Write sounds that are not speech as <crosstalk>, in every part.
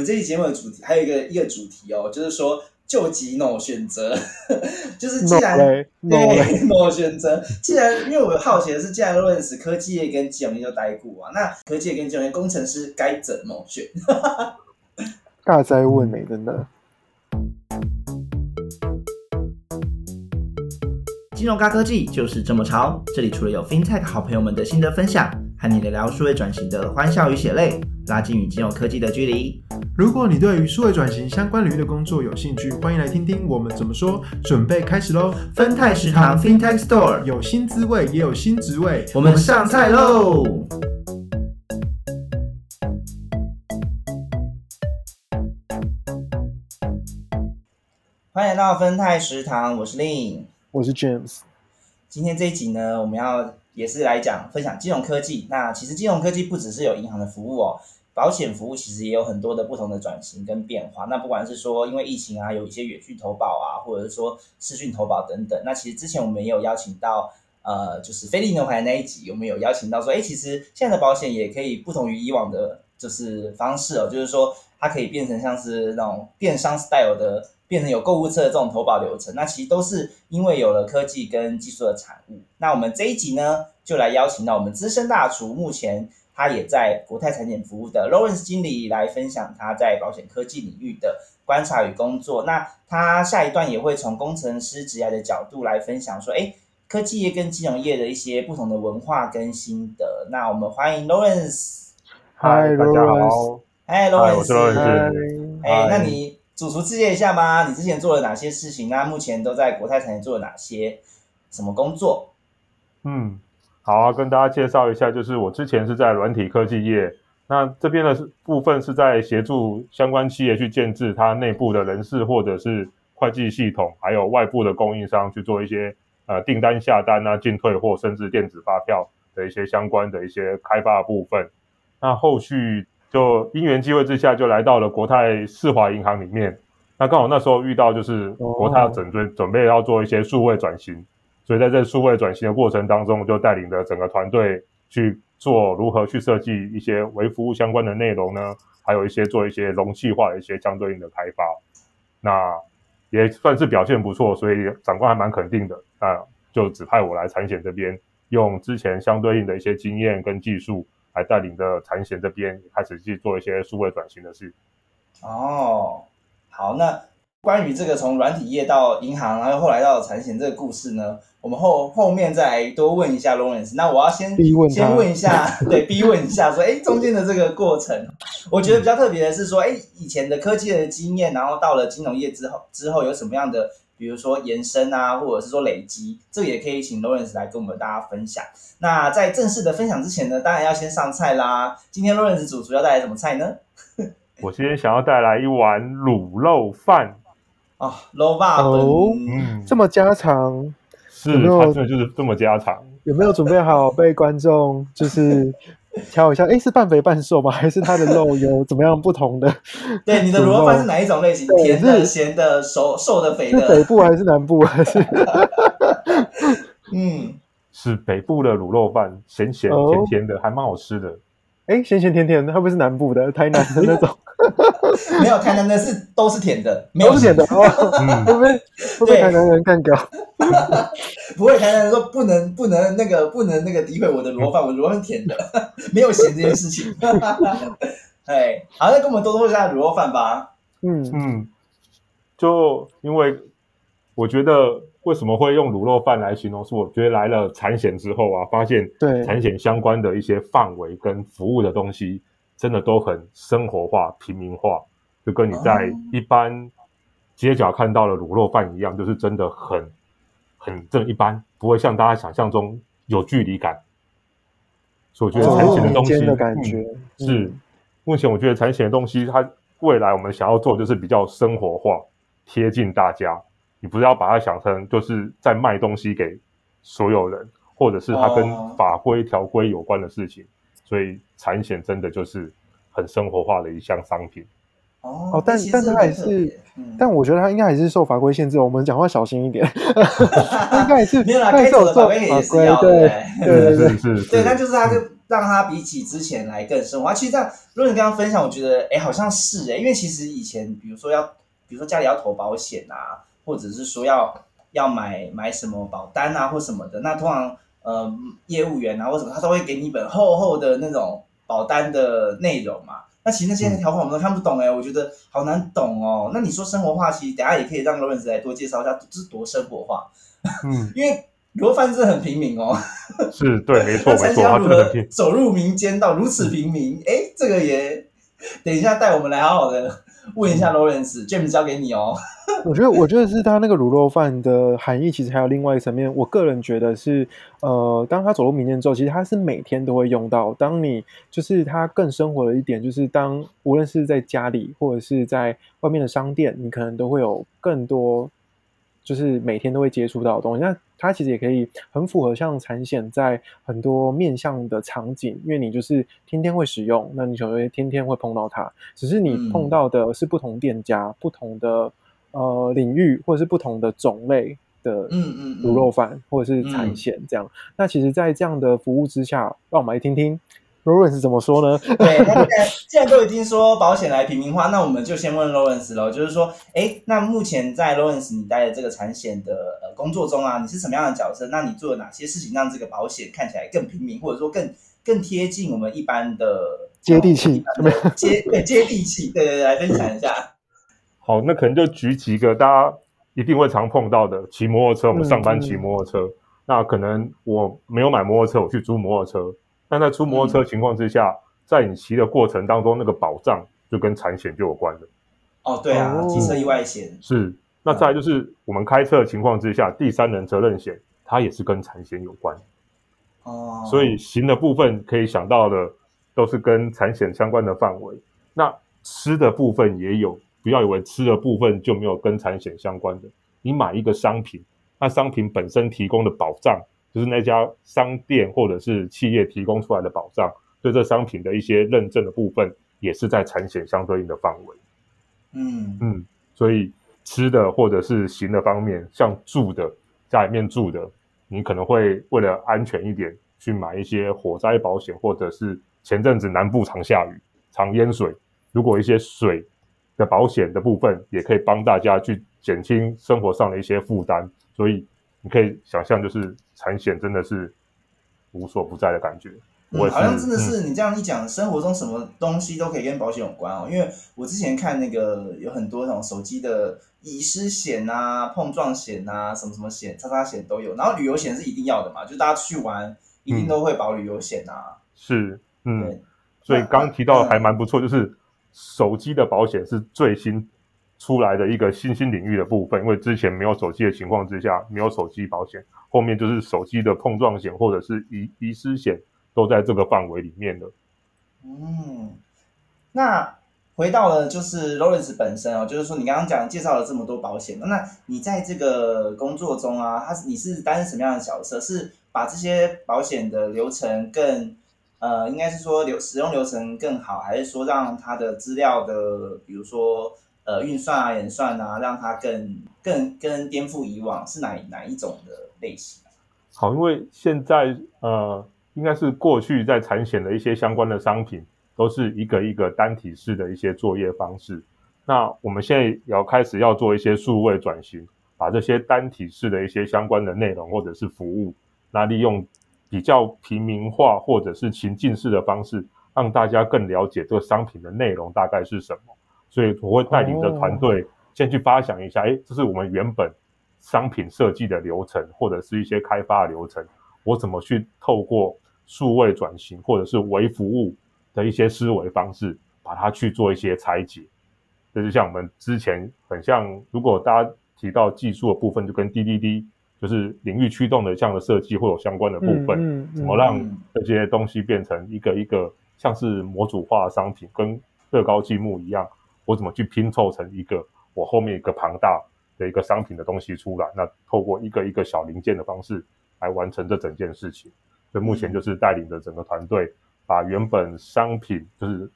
们这期节目的主题还有一个一个主题哦，就是说救急 no 选择，<laughs> 就是既然 No 嘞 No no 选择，既然因为我好奇的是，既然 Lawrence 科技业跟金融业都待过啊，那科技业跟金融业工程师该怎么选？<laughs> 大灾问呢、真的。金融高科技就是这么潮，这里除了有 FinTech 好朋友们的心得分享，和你聊聊数位转型的欢笑与血泪，拉近与金融科技的距离。如果你对于数位转型相关领域的工作有兴趣，欢迎来听听我们怎么说。准备开始喽！分泰食堂 FinTech Store，有新滋味，也有新职位。我们上菜喽！欢迎来到分泰食堂，我是 Lin，。我是 James，今天这一集呢，我们要也是来讲分享金融科技。那其实金融科技不只是有银行的服务哦，保险服务其实也有很多的不同的转型跟变化。那不管是说因为疫情啊，有一些远距投保啊，或者是说视讯投保等等。那其实之前我们也有邀请到。呃，就是菲利牛排那一集，我们有邀请到说，哎，其实现在的保险也可以不同于以往的，就是方式哦，就是说它可以变成像是那种电商 style 的，变成有购物车的这种投保流程。那其实都是因为有了科技跟技术的产物。那我们这一集呢，就来邀请到我们资深大厨，目前他也在国泰产险服务的 Lawrence 经理来分享他在保险科技领域的观察与工作。那他下一段也会从工程师职业的角度来分享说，哎。科技业跟金融业的一些不同的文化跟心得。那我们欢迎 Lawrence。嗨大家好，嗨嗨我是 Lawrence。哎，嗨那你主厨自荐一下吗？你之前做了哪些事情？那目前都在国泰产业做了哪些什么工作？嗯，好啊，跟大家介绍一下，就是我之前是在软体科技业，那这边的部分是在协助相关企业去建制它内部的人事或者是会计系统，还有外部的供应商去做一些呃订单下单啊、进退货，甚至电子发票的一些相关的一些开发的部分。那后续就因缘机会之下，就来到了国泰世华银行里面。那刚好那时候遇到就是国泰要准备准备要做一些数位转型，所以在这数位转型的过程当中，就带领着整个团队去做如何去设计一些微服务相关的内容呢，还有一些做一些容器化的一些相对应的开发。那也算是表现不错，所以长官还蛮肯定的。那就指派我来产险这边，用之前相对应的一些经验跟技术，来带领着产险这边开始去做一些数位转型的事。哦，好，那关于这个从软体业到银行，然后后来到产险这个故事呢，我们后后面再来多问一下 Lawrence。那我要先逼问先问一下，<laughs> 对，逼问一下说，哎，中间的这个过程，我觉得比较特别的是说，哎，以前的科技的经验，然后到了金融业之后，之后有什么样的，比如说延伸啊，或者是说累积，这个也可以请 Lawrence 来跟我们大家分享。那在正式的分享之前呢，当然要先上菜啦。今天 Lawrence 主厨要带来什么菜呢？<laughs> 我今天想要带来一碗卤肉饭，哦，low 霸哦，嗯，这么家常，是有没有它真的就是这么家常。有没有准备好被观众就是 <laughs> 挑一下？哎，是半肥半瘦吗？还是它的肉有怎么样不同的？<laughs> 对，你的卤肉饭是哪一种类型？对甜的、咸的、熟瘦的、肥是北？部还是南部？还是 <laughs> 嗯，是北部的卤肉饭，咸咸哦甜甜的，还蛮好吃的。哎咸咸甜甜的？会不会是南部的、台南的那种？<laughs> 没有台南的是都是甜的，没有都是甜的 <laughs> 哦。嗯会不会会不会台南人干掉？<laughs> 不会台南人说不能不能那个不能那个诋毁我的卤肉饭，我的卤肉饭是甜的，没有咸这件事情。哎，好，那跟我们多说一下卤肉饭吧。嗯，嗯，就因为我觉得为什么会用卤肉饭来形容，是我觉得来了产险之后啊，发现对产险相关的一些范围跟服务的东西，真的都很生活化、平民化，就跟你在哦一般街角看到的卤肉饭一样，就是真的很很正一般，不会像大家想象中有距离感。所以我觉得哦产险的东西，的感嗯觉是嗯目前我觉得产险的东西，它未来我们想要做就是比较生活化、贴近大家。你不是要把它想成就是在卖东西给所有人，或者是它跟哦法规条规有关的事情。所以产险真的就是很生活化的一项商品。哦哦，但但它还很特别是，嗯但我觉得它应该还是受法规限制，我们讲话小心一点。它 <laughs> 应该也是，没有啦，该走的法规也是要的。对哎对对对是是是，对，那就是它就让它比起之前来更生活化。其实这样，如果你刚刚分享，我觉得哎，好像是哎，因为其实以前比如说要，比如说家里要投保险啊，或者是说要要买买什么保单啊或什么的，那通常呃业务员啊或什么，他都会给你一本厚厚的那种保单的内容嘛。那其实那些条款我们都看不懂哎，我觉得好难懂哦。那你说生活化，其实等下也可以让罗文子来多介绍一下，这是多生活化。嗯，<laughs> 因为罗范是很平民哦。是对，没错 <laughs> 没错，他如何走入民间到如此平民？哎，这个也等一下带我们来好好的 <laughs> 问一下，Lawrence，James 交给你哦。<laughs> 我觉得，我觉得是他那个卤肉饭的含义，其实还有另外一层面。我个人觉得是，呃，当他走入民间之后，其实他是每天都会用到。当你就是他更生活的一点，就是当无论是在家里或者是在外面的商店，你可能都会有更多，就是每天都会接触到的东西。那它其实也可以很符合像产险在很多面向的场景，因为你就是天天会使用，那你就会天天会碰到它。只是你碰到的是不同店家、不同的。呃，领域或者是不同的种类的，嗯嗯，卤肉饭或者是产险这样。那其实，在这样的服务之下，让我们来听听 Lawrence 怎么说呢？<laughs> 对，那既然都已经说保险来平民化，那我们就先问 Lawrence 喽。就是说，哎，那目前在 Lawrence 你待的这个产险的呃工作中啊，你是什么样的角色？那你做了哪些事情让这个保险看起来更平民，或者说更更贴近我们一般的接地气？接对接地气，对对对，来分享一下。<laughs> 好，那可能就举几个大家一定会常碰到的，骑摩托车。我们上班骑摩托车，那可能我没有买摩托车，我去租摩托车。但在出摩托车情况之下，在你骑的过程当中，那个保障就跟产险就有关了。哦，对啊，机车意外险是。那再就是我们开车的情况之下，第三人责任险它也是跟产险有关。哦。所以行的部分可以想到的都是跟产险相关的范围。那吃的部分也有。不要以为吃的部分就没有跟产险相关的。你买一个商品，那商品本身提供的保障，就是那家商店或者是企业提供出来的保障，对这商品的一些认证的部分，也是在产险相对应的范围。嗯嗯，所以吃的或者是行的方面，像住的家里面住的，你可能会为了安全一点，去买一些火灾保险，或者是前阵子南部常下雨、常淹水，如果一些水。的保险的部分也可以帮大家去减轻生活上的一些负担，所以你可以想象，就是产险真的是无所不在的感觉。嗯，好像真的是你这样一讲，生活中什么东西都可以跟保险有关哦。因为我之前看那个有很多那种手机的遗失险啊、碰撞险啊、什么什么险、叉叉险都有，然后旅游险是一定要的嘛，就大家去玩一定都会保旅游险啊。是，嗯，所以刚提到还蛮不错，就是。手机的保险是最新出来的一个新兴领域的部分，因为之前没有手机的情况之下，没有手机保险，后面就是手机的碰撞险或者是遗遗失险都在这个范围里面的。嗯，那回到了就是 Lawrence 本身哦，就是说你刚刚讲介绍了这么多保险，那你在这个工作中啊，他是你是担任什么样的角色？是把这些保险的流程更呃，应该是说流使用流程更好，还是说让他的资料的，比如说呃运算啊、演算啊，让它更更更颠覆以往，是哪哪一种的类型？好，因为现在呃，应该是过去在产险的一些相关的商品，都是一个一个单体式的一些作业方式。那我们现在要开始要做一些数位转型，把这些单体式的一些相关的内容或者是服务，那利用。比较平民化或者是情境式的方式，让大家更了解这个商品的内容大概是什么。所以我会带领着团队先去发想一下，哎，这是我们原本商品设计的流程，或者是一些开发的流程，我怎么去透过数位转型或者是微服务的一些思维方式，把它去做一些拆解。这就像我们之前很像，如果大家提到技术的部分，就跟滴滴滴。就是领域驱动的这样的设计会有相关的部分，怎么让这些东西变成一个一个像是模组化的商品，跟乐高积木一样，我怎么去拼凑成一个我后面一个庞大的一个商品的东西出来？那透过一个一个小零件的方式来完成这整件事情。所以目前就是带领着整个团队，把原本商品就是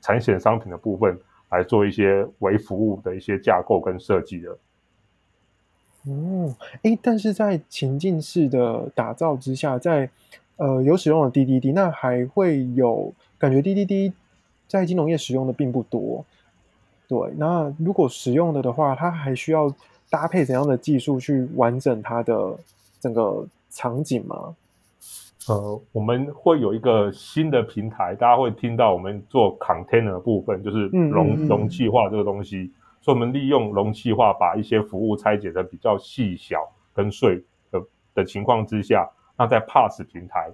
产险商品的部分来做一些为服务的一些架构跟设计的。哦，哎，但是在情境式的打造之下，在呃有使用的 DDD，那还会有感觉 DDD 在金融业使用的并不多。对，那如果使用了的话，它还需要搭配怎样的技术去完整它的整个场景吗？呃，我们会有一个新的平台，大家会听到我们做 container 部分，就是容容器化这个东西。所以，我们利用容器化，把一些服务拆解的比较细小跟碎的的情况之下，那在 Pass 平台，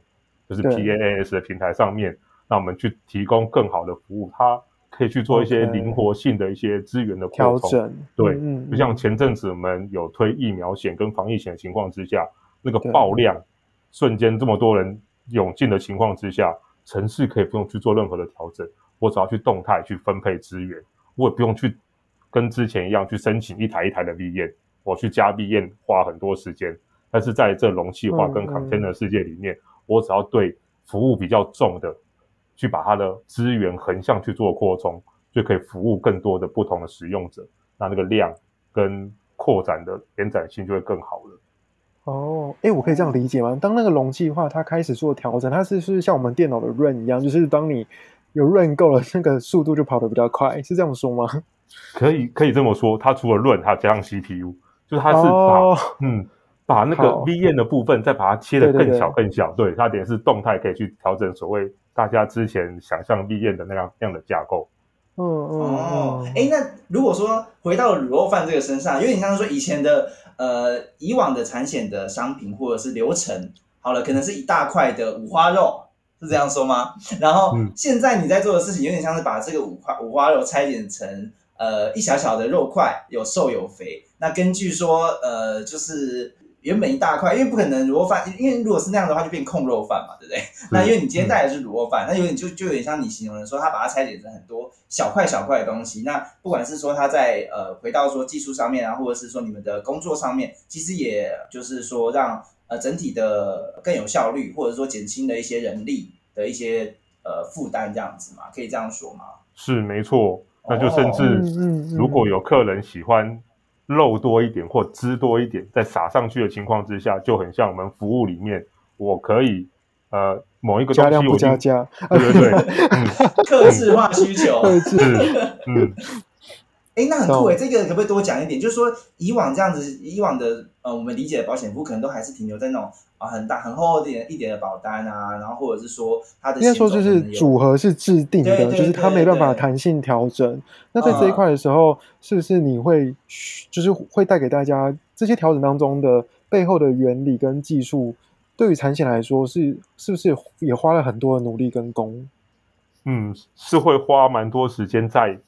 就是 PaaS 的平台上面，那我们去提供更好的服务，它可以去做一些灵活性的一些资源的调整。对，就像前阵子我们有推疫苗险跟防疫险的情况之下，那个爆量。瞬间这么多人涌进的情况之下，城市可以不用去做任何的调整，我只要去动态去分配资源，我也不用去跟之前一样去申请一台一台的 V 验，我去加 V 验花很多时间。但是在这容器化跟 container 世界里面，我只要对服务比较重的，去把它的资源横向去做扩充，就可以服务更多的不同的使用者，那那个量跟扩展的延展性就会更好了。哦，哎，我可以这样理解吗？当那个容器化它开始做调整，它是是像我们电脑的 run 一样，就是当你有 run 够了，那个速度就跑得比较快，是这样说吗？可以，可以这么说。它除了 run，它加上 CPU，就是它是把嗯把那个 V N 的部分再把它切得更小更小。对，它等于是动态可以去调整所谓大家之前想象 V N 的那样那样的架构。嗯嗯哦，哎，那如果说回到卤肉饭这个身上，有点像说以前的呃以往的产险的商品或者是流程，好了，可能是一大块的五花肉，是这样说吗？然后现在你在做的事情，有点像是把这个五块五花肉拆解成呃一小小的肉块，有瘦有肥。那根据说呃就是。原本一大块，因为不可能卤肉饭，因为如果是那样的话，就变控肉饭嘛，对不对？那因为你今天带的是卤肉饭，那有点就就有点像你形容的说，他把它拆解成很多小块小块的东西。那不管是说他在呃回到说技术上面啊，或者是说你们的工作上面，其实也就是说让呃整体的更有效率，或者说减轻了一些人力的一些呃负担，这样子嘛，可以这样说吗？是没错，那就甚至如果有客人喜欢。肉多一点或汁多一点，再撒上去的情况之下，就很像我们服务里面，我可以呃某一个加量不加价，对对对，<laughs> 克制化需求，嗯 <laughs> 嗯。哎，那很酷哎，这个可不可以多讲一点？就是说，以往这样子，以往的呃，我们理解的保险服务可能都还是停留在那种啊很大、很厚一点一点的保单啊，然后或者是说它的应该说就是组合是制定的，就是它没办法弹性调整。那在这一块的时候，是不是你会就是会带给大家这些调整当中的背后的原理跟技术？对于产险来说，是是不是也花了很多的努力跟功？嗯，是会花蛮多时间在。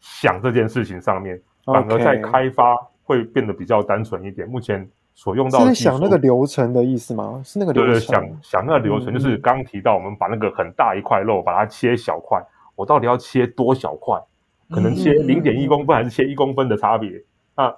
想这件事情上面，反而在开发会变得比较单纯一点。目前所用到是想那个流程的意思吗？是那个流程？对想想那个流程，就是刚提到我们把那个很大一块肉，把它切小块，我到底要切多小块？可能切零点一公分还是切一公分的差别？那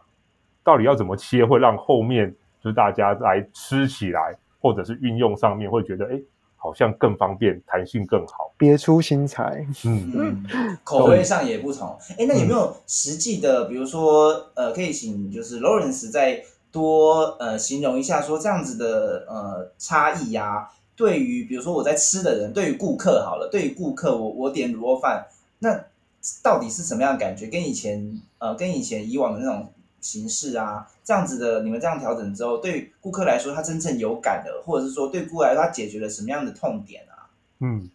到底要怎么切，会让后面就是大家来吃起来，或者是运用上面会觉得哎？好像更方便，弹性更好，别出心裁。嗯嗯，口味上也不同。哎，那有没有实际的，比如说，呃，可以请就是 Lawrence 再多呃形容一下，说这样子的呃差异呀？对于比如说我在吃的人，对于顾客好了，对于顾客，我我点卤肉饭，那到底是什么样的感觉？跟以前呃，跟以前以往的那种。形式啊，这样子的，你们这样调整之后，对顾客来说，他真正有感的，或者是说对顾客来说，他解决了什么样的痛点啊？嗯，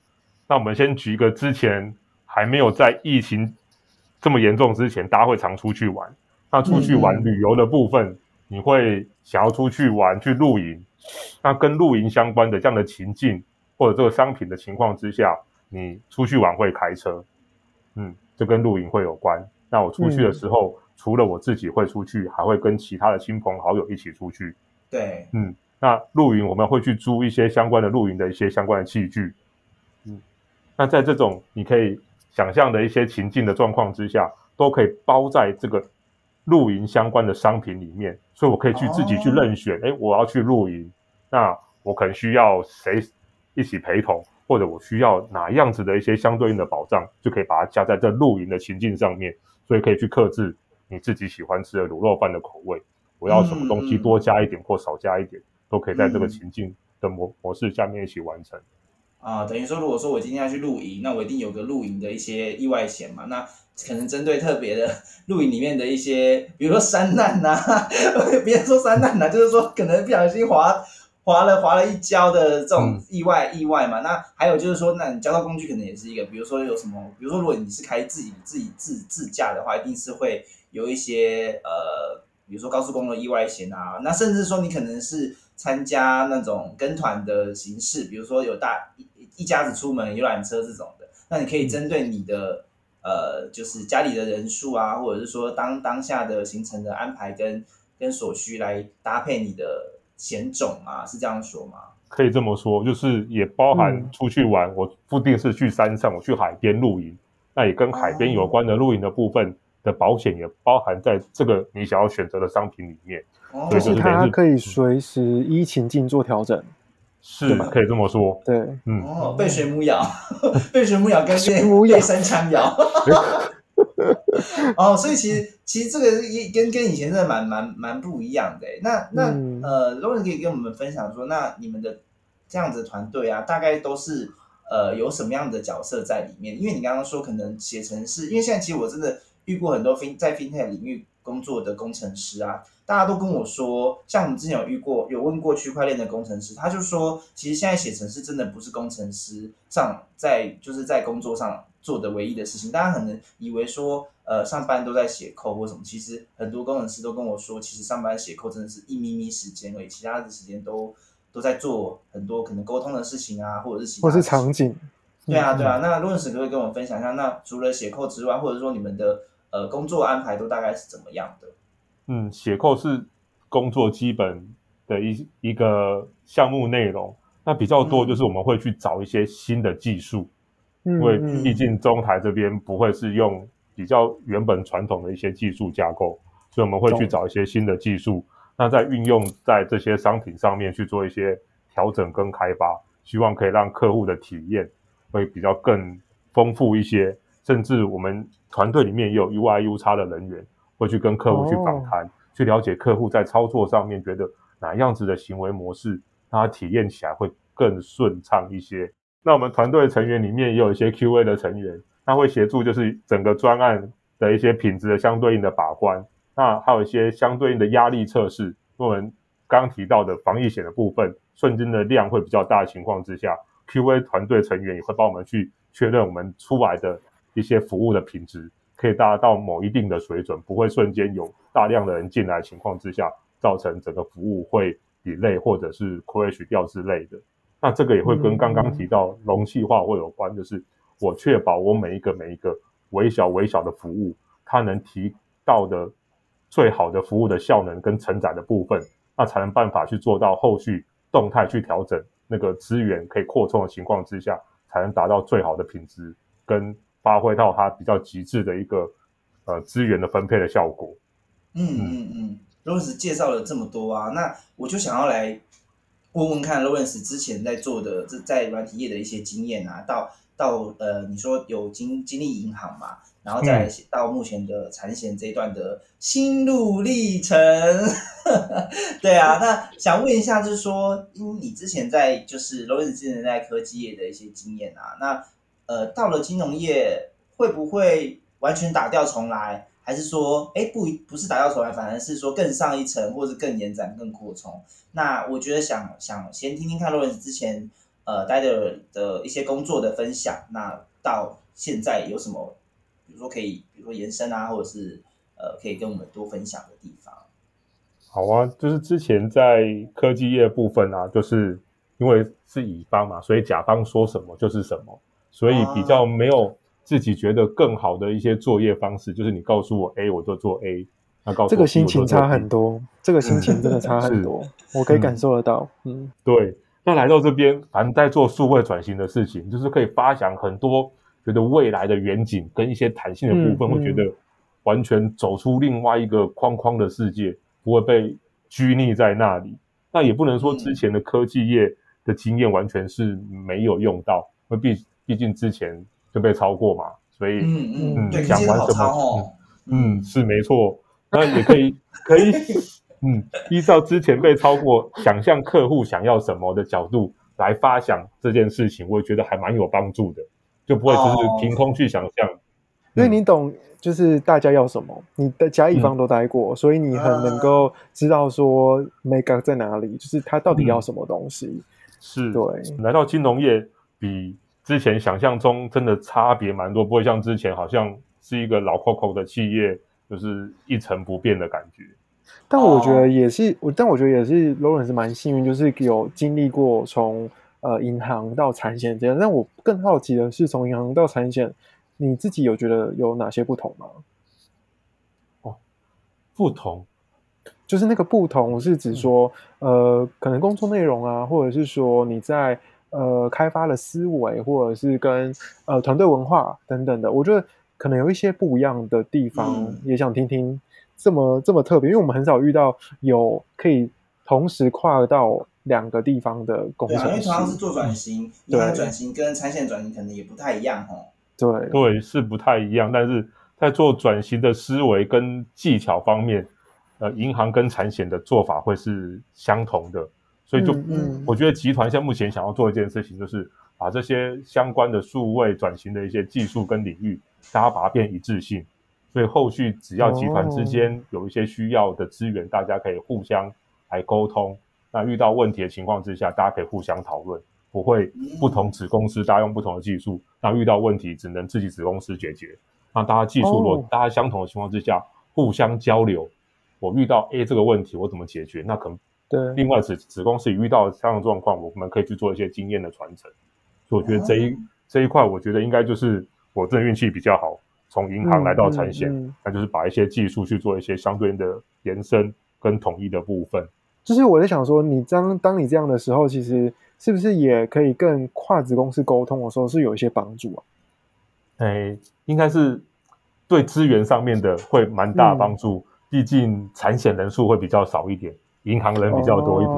那我们先举一个之前还没有在疫情这么严重之前，大家会常出去玩。那出去玩旅游的部分，你会想要出去玩去露营，那跟露营相关的这样的情境或者这个商品的情况之下，你出去玩会开车，嗯，这跟露营会有关。那我出去的时候。除了我自己会出去，还会跟其他的亲朋好友一起出去。对，嗯，那露营我们会去租一些相关的露营的一些相关的器具。嗯，那在这种你可以想象的一些情境的状况之下，都可以包在这个露营相关的商品里面，所以我可以去自己去任选。哎，我要去露营，那我可能需要谁一起陪同，或者我需要哪样子的一些相对应的保障，就可以把它加在这露营的情境上面，所以可以去克制。你自己喜欢吃的卤肉饭的口味，我要什么东西多加一点或少加一点，都可以在这个情境的模模式下面一起完成。啊，等于说，如果说我今天要去露营，那我一定有个露营的一些意外险嘛。那可能针对特别的露营里面的一些，比如说山难呐、<laughs> 别人说山难呐、就是说可能不小心滑滑了滑了一跤的这种嗯。意外、意外嘛。那还有就是说，那你交通工具可能也是一个，比如说有什么，比如说如果你是开自己自己自自驾的话，一定是会有一些呃，比如说高速公路意外险啊，那甚至说你可能是参加那种跟团的形式，比如说有大一一家子出门游览车这种的，那你可以针对你的呃，就是家里的人数啊，或者是说当当下的行程的安排跟跟所需来搭配你的险种啊，是这样说吗？可以这么说，就是也包含嗯出去玩，我不定是去山上，我去海边露营，那也跟海边有关的露营的部分的保险也包含在这个你想要选择的商品里面，哦就就是它可以随时依情境做调整。是可以这么说。对，嗯，哦，被水母咬，<laughs> 被水母咬跟被水母咬被山羌咬。<laughs> <laughs> 哦，所以其实其实这个也跟跟以前真的蛮蛮蛮不一样的欸。那那、嗯呃 e n 可以跟我们分享说，那你们的这样子的团队啊，大概都是呃有什么样的角色在里面？因为你刚刚说可能写程式，因为现在其实我真的遇过很多 fin 在 FinTech 领域工作的工程师啊，大家都跟我说，像我们之前有遇过，有问过区块链的工程师，他就说，其实现在写程式真的不是工程师上在就是在工作上做的唯一的事情。大家可能以为说，呃，上班都在写扣或什么，其实很多工程师都跟我说，其实上班写扣真的是一咪咪时间而已，其他的时间都都在做很多可能沟通的事情啊，或者是其他或是场景。对啊，嗯对啊。那论史可不可以跟我们分享一下？那除了写扣之外，或者说你们的呃工作安排都大概是怎么样的？嗯，写扣是工作基本的一一个项目内容。那比较多就是我们会去找一些新的技术，嗯因为嗯毕竟中台这边不会是用比较原本传统的一些技术架构，所以我们会去找一些新的技术，那在运用在这些商品上面去做一些调整跟开发，希望可以让客户的体验会比较更丰富一些，甚至我们团队里面也有 UI、U 叉的人员会去跟客户去访谈，去了解客户在操作上面觉得哪样子的行为模式，让他体验起来会更顺畅一些。那我们团队成员里面也有一些 QA 的成员，他会协助就是整个专案的一些品质的相对应的把关，那还有一些相对应的压力测试。我们刚提到的防疫险的部分，瞬间的量会比较大的情况之下，QA 团队成员也会帮我们去确认我们出来的一些服务的品质可以达到某一定的水准，不会瞬间有大量的人进来的情况之下，造成整个服务会 delay 或者是 crash 掉之类的。那这个也会跟刚刚提到容器化会有关，就是我确保我每一个每一个微小微小的服务，它能提到的最好的服务的效能跟承载的部分，那才能办法去做到后续动态去调整那个资源可以扩充的情况之下，才能达到最好的品质跟发挥到它比较极致的一个呃资源的分配的效果。嗯嗯嗯，Lawrence 介绍了这么多啊，那我就想要来问问看 Lawrence 之前在做的这在软体业的一些经验啊，到到呃你说有经经历银行嘛，然后再到目前的产险这一段的心路历程。<laughs> 对啊，那想问一下，就是说，因为你之前在就是 Lawrence 之前在科技业的一些经验啊，那呃到了金融业会不会完全打掉重来？还是说，哎，不不是打掉重来，反而是说更上一层，或者更延展、更扩充。那我觉得想想先听听看 Lawrence 之前呃待的的一些工作的分享，那到现在有什么，比如说可以，比如说延伸啊，或者是呃可以跟我们多分享的地方。好啊，就是之前在科技业部分啊，就是因为是乙方嘛，所以甲方说什么就是什么，所以比较没有自己觉得更好的一些作业方式，就是你告诉我 A 我就做 A，那告诉我这个心情差很多，这个心情真的差很多，<laughs> 我可以感受得到。嗯，对，那来到这边，反正在做数位转型的事情，就是可以发想很多觉得未来的远景跟一些弹性的部分，嗯会觉得完全走出另外一个框框的世界，不会被拘泥在那里。那也不能说之前的科技业的经验完全是没有用到，因为毕毕竟之前就被超过嘛，所以嗯嗯，嗯对，讲其实好完什么。嗯，是没错。那也可以可以嗯，依照之前被超过想象客户想要什么的角度来发想这件事情，我也觉得还蛮有帮助的，就不会只是凭空去想象。因为你懂，就是大家要什么，你的甲乙方都待过，所以你很能够知道说 make 在哪里，就是他到底要什么东西。是，对，来到金融业比之前想象中真的差别蛮多，不会像之前好像是一个老 Coco 的企业，就是一成不变的感觉。但我觉得也是，我但我觉得也是 Lawrence 蛮幸运，就是有经历过从呃银行到产险这样。但我更好奇的是，从银行到产险。你自己有觉得有哪些不同吗？哦，不同，就是那个不同是指说，呃，可能工作内容啊，或者是说你在呃开发的思维，或者是跟呃团队文化等等的，我觉得可能有一些不一样的地方，也想听听这么这么特别，因为我们很少遇到有可以同时跨到两个地方的工程师，因为同样是做转型，银行转型跟产险转型可能也不太一样哦。对。对是不太一样，但是在做转型的思维跟技巧方面，呃，银行跟产险的做法会是相同的，所以就我觉得集团现在目前想要做一件事情，就是把这些相关的数位转型的一些技术跟领域，大家把它变一致性，所以后续只要集团之间有一些需要的资源，大家可以互相来沟通，那遇到问题的情况之下，大家可以互相讨论。不会不同子公司，大家用不同的技术，那遇到问题只能自己子公司解决。那大家技术如果大家相同的情况之下，互相交流。我遇到 A 这个问题，我怎么解决？那可能对另外子子公司也遇到相同状况，我们可以去做一些经验的传承。所以我觉得这一这一块，我觉得应该就是我这运气比较好，从银行来到产险，那就是把一些技术去做一些相对应的延伸跟统一的部分。就是我在想说，你当当你这样的时候，其实。是不是也可以跟跨子公司沟通的时候是有一些帮助啊？哎，应该是对资源上面的会蛮大帮助。毕竟产险人数会比较少一点，银行人比较多一点。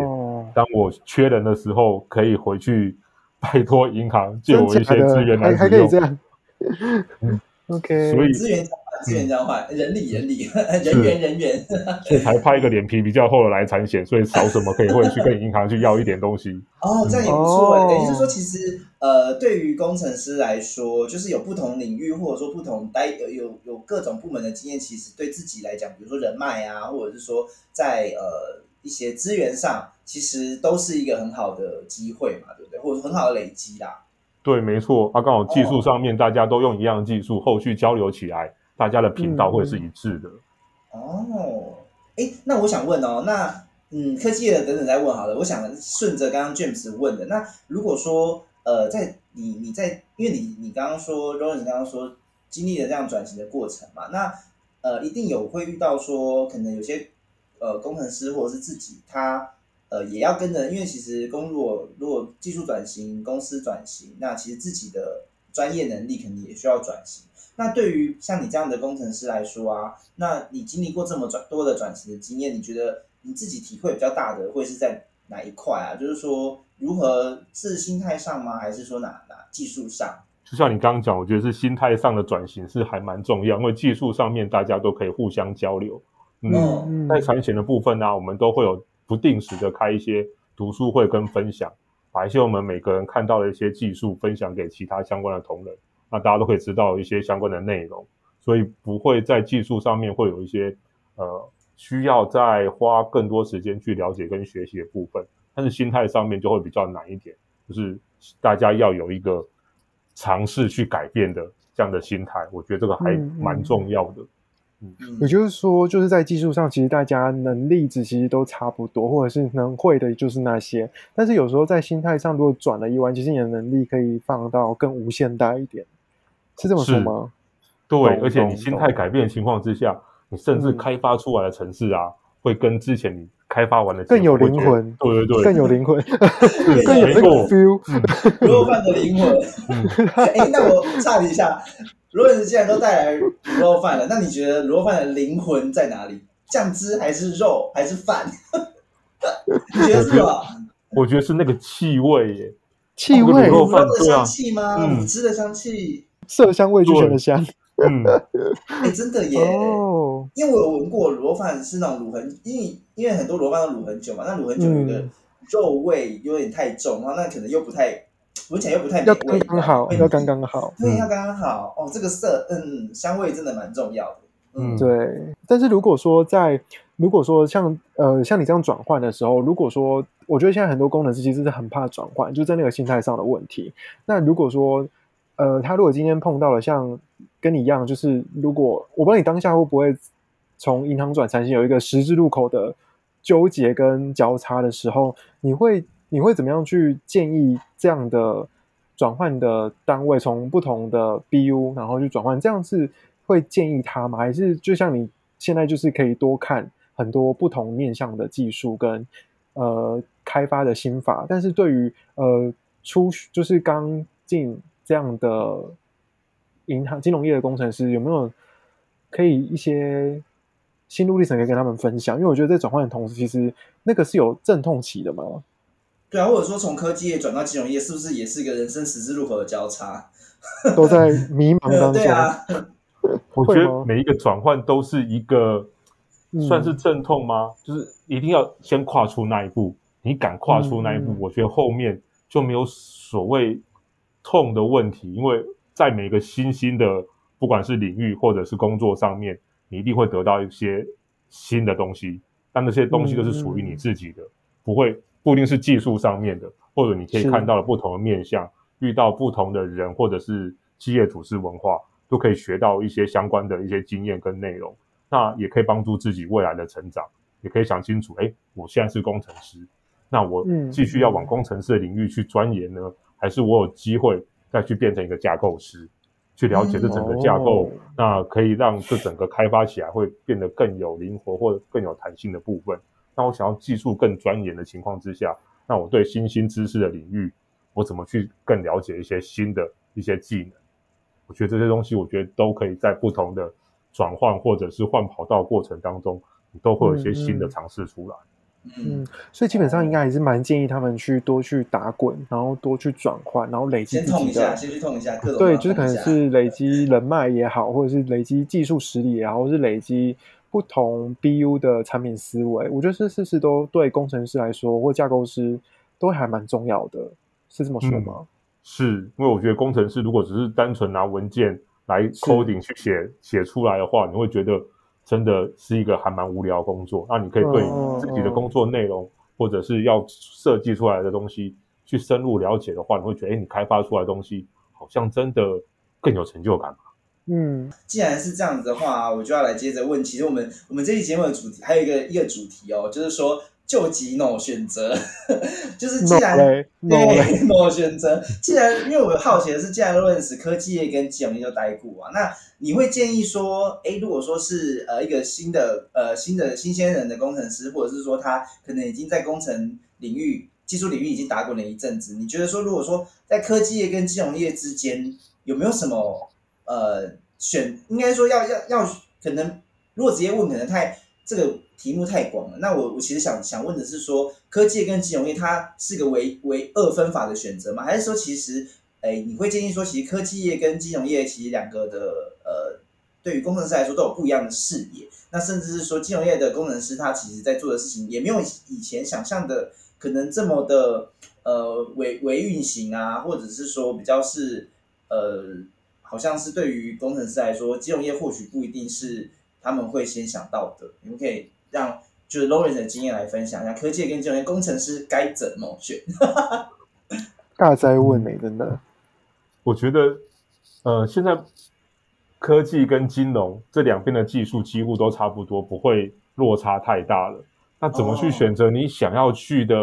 当我缺人的时候，可以回去 <laughs> 拜托银行借我一些资源来还可以这样。<laughs> OK，所以资源。资源交换，人力人力，人员人员，所以才派一个脸皮比较厚的来产险，所以少什么可以会去跟银行去要一点东西。哦，这样也不错。等于是说，其实呃，对于工程师来说，就是有不同领域或者说不同待有有各种部门的经验，其实对自己来讲，比如说人脉啊，或者是说在呃一些资源上，其实都是一个很好的机会嘛，对不对？或者很好的累积啦。对，没错。啊，刚好技术上面大家都用一样的技术，后续交流起来。大家的频道会是一致的哦。哎，那我想问哦，那嗯，科技的等等再问好了。我想顺着刚刚 James 问的，那如果说呃，在你你在，因为你你刚刚说 r o n 你刚刚说经历了这样转型的过程嘛，那呃，一定有会遇到说，可能有些呃工程师或者是自己他呃也要跟着，因为其实工如果如果技术转型、公司转型，那其实自己的专业能力肯定也需要转型。那对于像你这样的工程师来说啊，那你经历过这么转多的转型的经验，你觉得你自己体会比较大的会是在哪一块啊？就是说如何是心态上吗？还是说哪哪技术上？就像你刚刚讲，我觉得是心态上的转型是还蛮重要，因为技术上面大家都可以互相交流。嗯，在产险的部分呢，我们都会有不定时的开一些读书会跟分享，把一些我们每个人看到的一些技术分享给其他相关的同仁。那大家都可以知道一些相关的内容，所以不会在技术上面会有一些呃需要再花更多时间去了解跟学习的部分，但是心态上面就会比较难一点，就是大家要有一个尝试去改变的这样的心态，我觉得这个还蛮重要的。嗯，也就是说，就是在技术上，其实大家能力值其实都差不多，或者是能会的就是那些。但是有时候在心态上，如果转了一弯，其实你的能力可以放到更无限大一点。是这么说吗？对，而且你心态改变的情况之下，你甚至开发出来的城市啊，会跟之前你开发完的更有灵魂。对对对，更有灵魂，<laughs> 更有那个 feel。卤肉饭的灵魂。<laughs> 哎，那我岔一下，如果你既然都带来卤肉饭了，那你觉得卤肉饭的灵魂在哪里？酱汁还是肉还是饭？<laughs> 你觉得是吧？我觉得是那个气味耶，气味，卤肉的香气吗？卤汁的香气。色香味俱全的香，嗯，<laughs> 哎，真的耶，哦，因为我有闻过卤肉饭是那种卤很，因为因为很多卤肉饭都卤很久嘛，那卤很久有个嗯肉味有点太重，然后那可能又不太闻起来又不太美要，刚刚好，要刚刚好。对，嗯要刚刚好哦。这个色，嗯，香味真的蛮重要的。嗯，嗯对，但是如果说在如果说像呃像你这样转换的时候，如果说我觉得现在很多工程师其实是很怕转换，就在那个心态上的问题。那如果说呃他如果今天碰到了像跟你一样，就是如果我不知道你当下会不会从银行转财经有一个十字路口的纠结跟交叉的时候，你会你会怎么样去建议这样的转换的单位从不同的 BU 然后去转换，这样是会建议他吗？还是就像你现在就是可以多看很多不同面向的技术跟呃开发的心法，但是对于呃初就是刚进这样的银行金融业的工程师，有没有可以一些心路历程可以跟他们分享？因为我觉得在转换的同时，其实那个是有阵痛期的嘛。对啊，或者说从科技业转到金融业，是不是也是一个人生十字路口的交叉？<laughs> 都在迷茫当中。对啊，<laughs> 我觉得每一个转换都是一个嗯算是阵痛吗？就是一定要先跨出那一步，你敢跨出那一步，嗯我觉得后面就没有所谓痛的问题，因为在每个新兴的不管是领域或者是工作上面，你一定会得到一些新的东西，但那些东西都是属于你自己的，不会不一定是技术上面的，或者你可以看到了不同的面向，遇到不同的人或者是企业组织文化，都可以学到一些相关的一些经验跟内容。那也可以帮助自己未来的成长，也可以想清楚，哎，我现在是工程师，那我嗯继续要往工程师的领域去钻研呢，还是我有机会再去变成一个架构师，去了解这整个架构，哦那可以让这整个开发起来会变得更有灵活或者更有弹性的部分。那我想要技术更钻研的情况之下，那我对新兴知识的领域，我怎么去更了解一些新的一些技能？我觉得这些东西，我觉得都可以在不同的转换或者是换跑道过程当中，你都会有一些新的尝试出来。嗯，所以基本上应该还是蛮建议他们去多去打滚，然后多去转换，然后累积先自己痛一下，先去痛一下，各种对，就是可能是累积人脉也好，或者是累积技术实力也好，或是累积不同 BU 的产品思维，我觉得这是不是都对工程师来说，或架构师都还蛮重要的，是这么说吗？是因为我觉得工程师如果只是单纯拿文件来 coding 去写写出来的话，你会觉得真的是一个还蛮无聊的工作。那你可以对嗯自己的工作内容或者是要设计出来的东西去深入了解的话，你会觉得，哎，你开发出来的东西好像真的更有成就感。嗯既然是这样子的话，我就要来接着问。其实我们我们这期节目的主题还有一个一个主题哦，就是说救急 no 选择，<laughs> 就是既然对 no <laughs> 选择，既然因为我好奇的是，既然 Lawrence 科技业跟金融业都待过啊，那你会建议说，哎，如果说是呃一个新的呃新的新鲜人的工程师，或者是说他可能已经在工程领域、技术领域已经打滚了一阵子，你觉得说，如果说在科技业跟金融业之间有没有什么呃选，应该说要要要可能，如果直接问，可能太这个题目太广了。那我我其实想想问的是说，科技跟金融业它是个唯唯二分法的选择吗？还是说其实，哎，你会建议说，其实科技业跟金融业其实两个的呃，对于工程师来说都有不一样的视野。那甚至是说，金融业的工程师他其实在做的事情也没有以前想象的可能这么的呃微微运行啊，或者是说比较是呃，好像是对于工程师来说，金融业或许不一定是他们会先想到的。你们可以让就是 Lawrence 的经验来分享一下，科技跟金融业工程师该怎么选？<laughs> 大灾问呢、真的。我觉得，呃，现在科技跟金融这两边的技术几乎都差不多，不会落差太大了。那怎么去哦选择你想要去的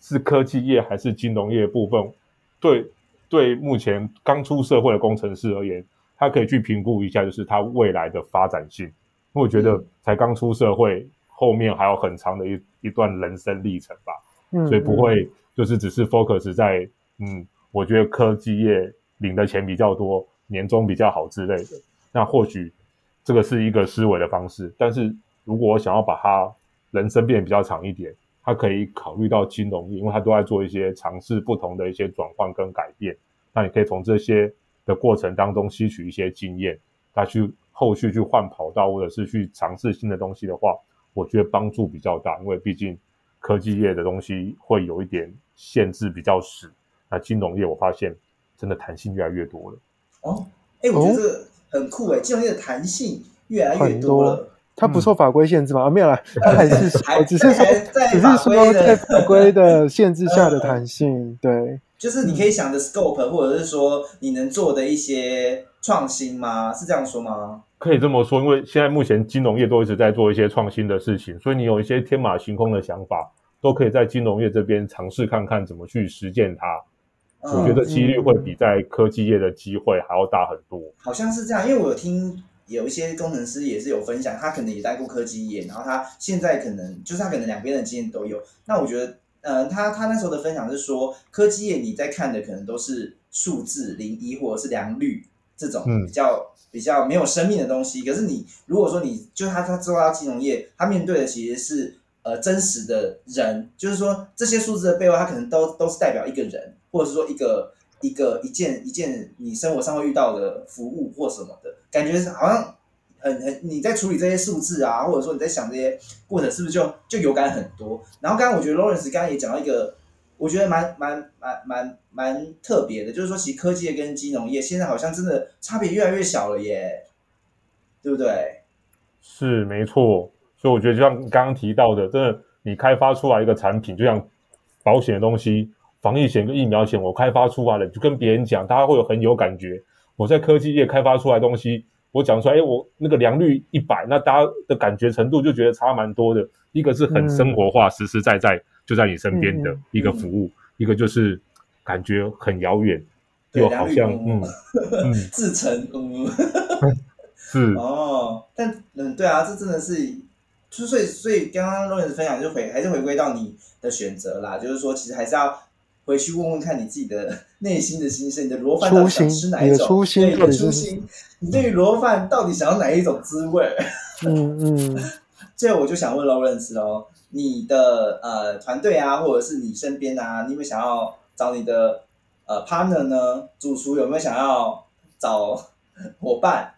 是科技业还是金融业部分？对对，目前刚出社会的工程师而言，他可以去评估一下，就是他未来的发展性。因为我觉得才刚出社会，后面还有很长的一一段人生历程吧。嗯，所以不会就是只是 focus 在嗯，我觉得科技业领的钱比较多，年终比较好之类的。那或许这个是一个思维的方式，但是如果我想要把它人生变得比较长一点，他可以考虑到金融业，因为他都在做一些尝试不同的一些转换跟改变。那你可以从这些的过程当中吸取一些经验，他去后续去换跑道或者是去尝试新的东西的话，我觉得帮助比较大，因为毕竟科技业的东西会有一点限制比较死，那金融业我发现真的弹性越来越多了。哦，哎，我觉得很酷哎，金融业的弹性越来越多了。多，它不受法规限制吗？啊，没有啦，它还 <laughs> 是说还只是说在只是法规说的在法规的 <laughs> 限制下的弹性，对，就是你可以想的 scope，或者是说你能做的一些创新吗？是这样说吗？可以这么说，因为现在目前金融业都一直在做一些创新的事情，所以你有一些天马行空的想法，都可以在金融业这边尝试看看怎么去实践它。我觉嗯，得几率会比在科技业的机会还要大很多。好像是这样，因为我有听有一些工程师也是有分享，他可能也待过科技业，然后他现在可能就是他可能两边的经验都有。那我觉得，呃，他他那时候的分享是说，科技业你在看的可能都是数字零一或者是良率这种嗯比较、比较没有生命的东西。可是你如果说你就是他他做到金融业，他面对的其实是呃真实的人，就是说这些数字的背后，他可能都都是代表一个人，或者是说一个一个一件一件你生活上会遇到的服务或什么的，感觉好像很很你在处理这些数字啊，或者说你在想这些过程，是不是就就有感很多？然后刚刚我觉得 Lawrence 刚刚也讲到一个，我觉得蛮蛮蛮蛮蛮特别的，就是说其实科技业跟金融业现在好像真的差别越来越小了耶，对不对？是没错，所以我觉得就像刚刚提到的，真的你开发出来一个产品，就像保险的东西，防疫险跟疫苗险，我开发出来了，就跟别人讲，大家会有很有感觉。我在科技业开发出来的东西，我讲出来，哎，我那个良率一百，那大家的感觉程度就觉得差蛮多的。一个是很生活化，实实在在就在你身边的一个服务，一个就是感觉很遥远，对又好像嗯 <laughs> 嗯自成嗯。<laughs> 是哦，但嗯，对啊，这真的是，就所以所以刚刚 Lawrence 分享就回还是回归到你的选择啦，就是说其实还是要回去问问看你自己的 <laughs> 内心的心声，你的螺饭到底想吃哪一种？初心初心，你对于螺饭到底想要哪一种滋味？嗯 <laughs> 嗯，<laughs> 这我就想问 Lawrence 喽，你的呃团队啊，或者是你身边啊，你有没有想要找你的呃 partner 呢？主厨有没有想要找伙伴？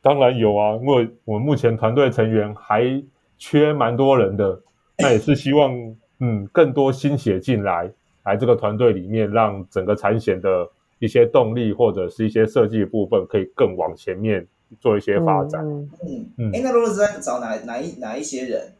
当然有啊，因为我们目前团队成员还缺蛮多人的，那也是希望嗯更多新血进来，来这个团队里面，让整个产险的一些动力或者是一些设计部分可以更往前面做一些发展。嗯嗯嗯，嗯哎、那 Lawrence 在找哪哪一哪一些人？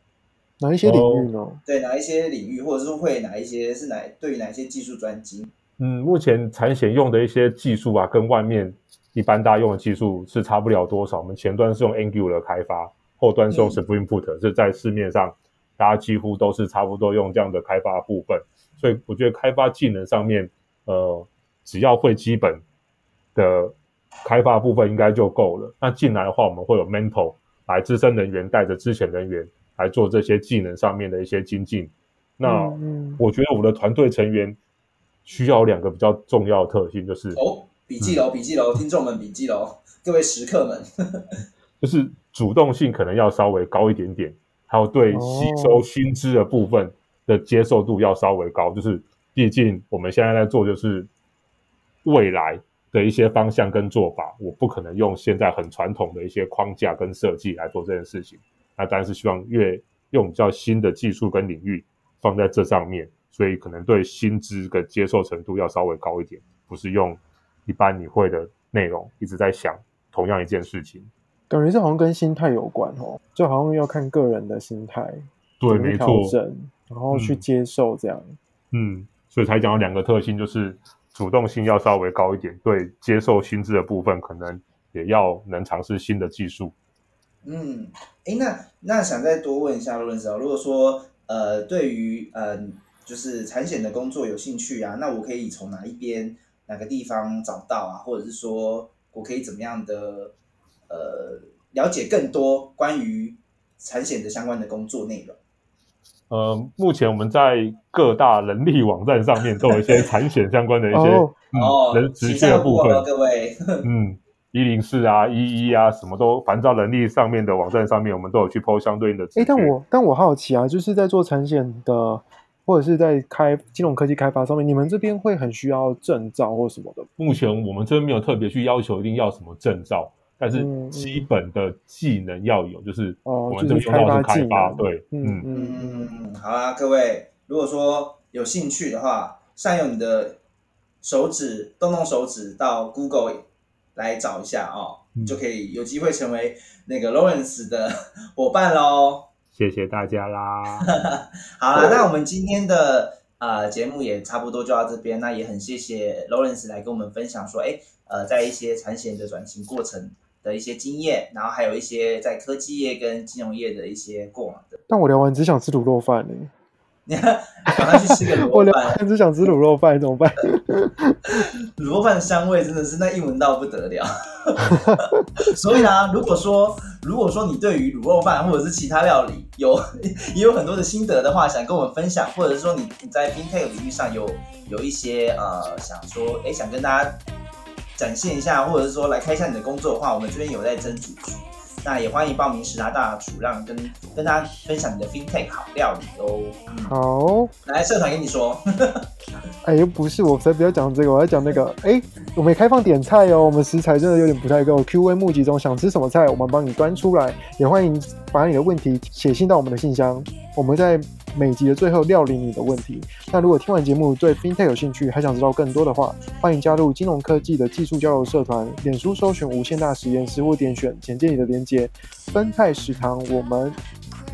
哪一些领域呢？对哪一些领域，或者是会哪一些是哪对于哪一些技术专精？嗯，目前产险用的一些技术啊，跟外面一般大家用的技术是差不了多少。我们前端是用 Angular 开发，后端是用嗯 Spring Boot，是在市面上大家几乎都是差不多用这样的开发部分。所以我觉得开发技能上面，呃，只要会基本的开发部分应该就够了。那进来的话，我们会有 mentor 来资深人员带着之前人员来做这些技能上面的一些精进。那我觉得我们的团队成员需要两个比较重要的特性，就是哦，笔记喽，笔记喽，听众们笔记喽，各位食客们，<laughs> 就是主动性可能要稍微高一点点，还有对吸收新知的部分的接受度要稍微高。就是毕竟我们现在在做就是未来的一些方向跟做法，我不可能用现在很传统的一些框架跟设计来做这件事情。那当然是希望越用比较新的技术跟领域放在这上面，所以可能对新知的接受程度要稍微高一点，不是用一般你会的内容一直在想同样一件事情。感觉这好像跟心态有关哦，就好像要看个人的心态，对，没错，然后去嗯接受这样。嗯，所以才讲到两个特性，就是主动性要稍微高一点，对接受新知的部分，可能也要能尝试新的技术。嗯，哎，那那想再多问一下罗伦斯哦，如果说呃，对于呃，就是产险的工作有兴趣啊，那我可以从哪一边哪个地方找到啊，或者是说我可以怎么样的呃了解更多关于产险的相关的工作内容？呃，目前我们在各大人力网站上面都有一些 <laughs> 产险相关的一些、哦嗯哦，人职缺的部分各位。嗯，一零四啊、一一啊，什么都，反正到人力上面的网站上面，我们都有去 PO 相对应的职哎，但我但我好奇啊，就是在做产险的，或者是在开金融科技开发上面，你们这边会很需要证照或什么的？目前我们这边没有特别去要求一定要什么证照，但是基本的技能要有，就是哦我们就是这边用到的是开发技开发，对，嗯嗯，嗯。嗯，好啦，各位，如果说有兴趣的话，善用你的手指，动动手指到 Google 来找一下哦，嗯。就可以有机会成为那个 <laughs> Lawrence 的伙伴喽。谢谢大家啦，<laughs> 好了，那我们今天的呃节目也差不多就到这边。那也很谢谢 Lawrence 来跟我们分享说，哎，呃，在一些产险的转型过程的一些经验，然后还有一些在科技业跟金融业的一些过往的。但我聊完只想吃卤肉饭呢、<laughs> 你看，赶快去吃个卤肉 <laughs> 饭，完只想吃卤肉饭怎么办？卤肉饭的香味真的是那一闻到不得了。<laughs> 所以呢，如果说如果说你对于卤肉饭或者是其他料理有也有很多的心得的话，想跟我们分享，或者是说你你在 fintech 领域上有有一些呃想说，哎，想跟大家展现一下，或者是说来开一下你的工作的话，我们这边有在争主厨。那也欢迎报名十大大厨，让跟跟大家分享你的 fintech 好料理哦。嗯，好，来社团跟你说，<laughs> 哎，又不是，我才不要讲这个，我要讲那个。哎，我们也开放点菜哦，我们食材真的有点不太够。Q&A 募集中，想吃什么菜，我们帮你端出来。也欢迎把你的问题写信到我们的信箱，我们在每集的最后料理你的问题。那如果听完节目对 FinTech 有兴趣，还想知道更多的话，欢迎加入金融科技的技术交流社团，脸书搜寻无限大实验室或点选简介里的连接。分泰食堂，我们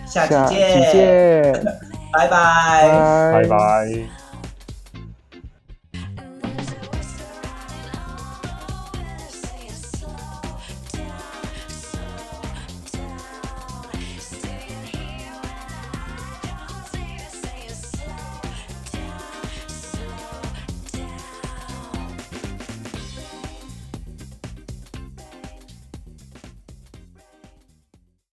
下下期期见，<laughs> 拜。拜拜拜。